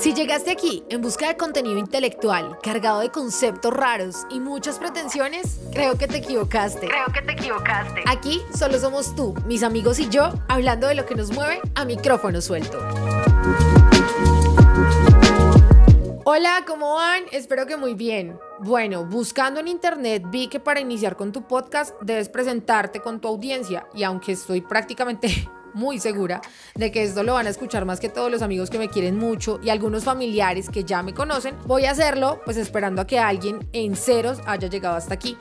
Si llegaste aquí en busca de contenido intelectual, cargado de conceptos raros y muchas pretensiones, creo que te equivocaste. Creo que te equivocaste. Aquí solo somos tú, mis amigos y yo, hablando de lo que nos mueve a micrófono suelto. Hola, ¿cómo van? Espero que muy bien. Bueno, buscando en internet vi que para iniciar con tu podcast debes presentarte con tu audiencia y aunque estoy prácticamente muy segura de que esto lo van a escuchar más que todos los amigos que me quieren mucho y algunos familiares que ya me conocen. Voy a hacerlo pues esperando a que alguien en ceros haya llegado hasta aquí.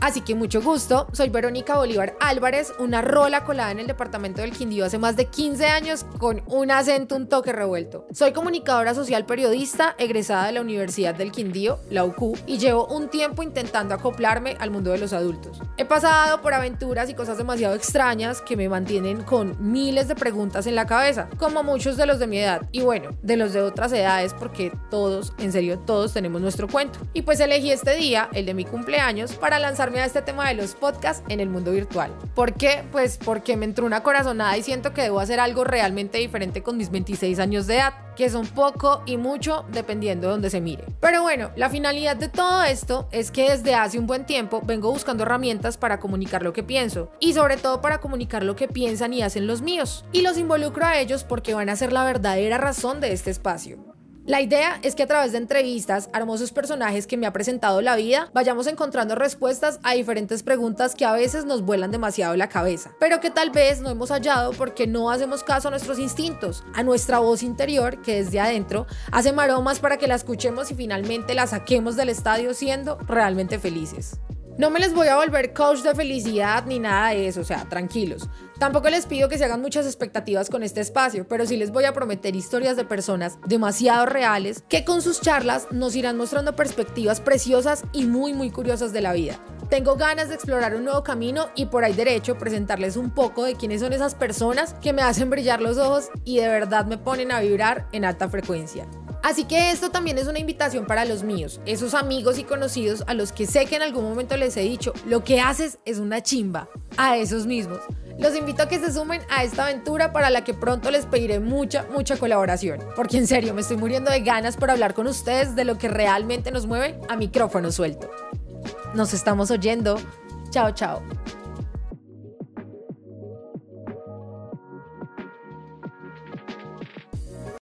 Así que mucho gusto, soy Verónica Bolívar Álvarez, una rola colada en el departamento del Quindío hace más de 15 años con un acento, un toque revuelto. Soy comunicadora social periodista, egresada de la Universidad del Quindío, la UQ, y llevo un tiempo intentando acoplarme al mundo de los adultos. He pasado por aventuras y cosas demasiado extrañas que me mantienen con miles de preguntas en la cabeza, como muchos de los de mi edad, y bueno, de los de otras edades, porque todos, en serio, todos tenemos nuestro cuento. Y pues elegí este día, el de mi cumpleaños, para lanzar a este tema de los podcasts en el mundo virtual. ¿Por qué? Pues porque me entró una corazonada y siento que debo hacer algo realmente diferente con mis 26 años de edad, que son poco y mucho dependiendo de donde se mire. Pero bueno, la finalidad de todo esto es que desde hace un buen tiempo vengo buscando herramientas para comunicar lo que pienso y sobre todo para comunicar lo que piensan y hacen los míos. Y los involucro a ellos porque van a ser la verdadera razón de este espacio. La idea es que a través de entrevistas, hermosos personajes que me ha presentado la vida, vayamos encontrando respuestas a diferentes preguntas que a veces nos vuelan demasiado la cabeza, pero que tal vez no hemos hallado porque no hacemos caso a nuestros instintos, a nuestra voz interior que desde adentro hace maromas para que la escuchemos y finalmente la saquemos del estadio siendo realmente felices. No me les voy a volver coach de felicidad ni nada de eso, o sea, tranquilos. Tampoco les pido que se hagan muchas expectativas con este espacio, pero sí les voy a prometer historias de personas demasiado reales que con sus charlas nos irán mostrando perspectivas preciosas y muy muy curiosas de la vida. Tengo ganas de explorar un nuevo camino y por ahí derecho presentarles un poco de quiénes son esas personas que me hacen brillar los ojos y de verdad me ponen a vibrar en alta frecuencia. Así que esto también es una invitación para los míos, esos amigos y conocidos a los que sé que en algún momento les he dicho, lo que haces es una chimba, a esos mismos. Los invito a que se sumen a esta aventura para la que pronto les pediré mucha, mucha colaboración, porque en serio me estoy muriendo de ganas por hablar con ustedes de lo que realmente nos mueve a micrófono suelto. Nos estamos oyendo. Chao, chao.